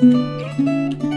Música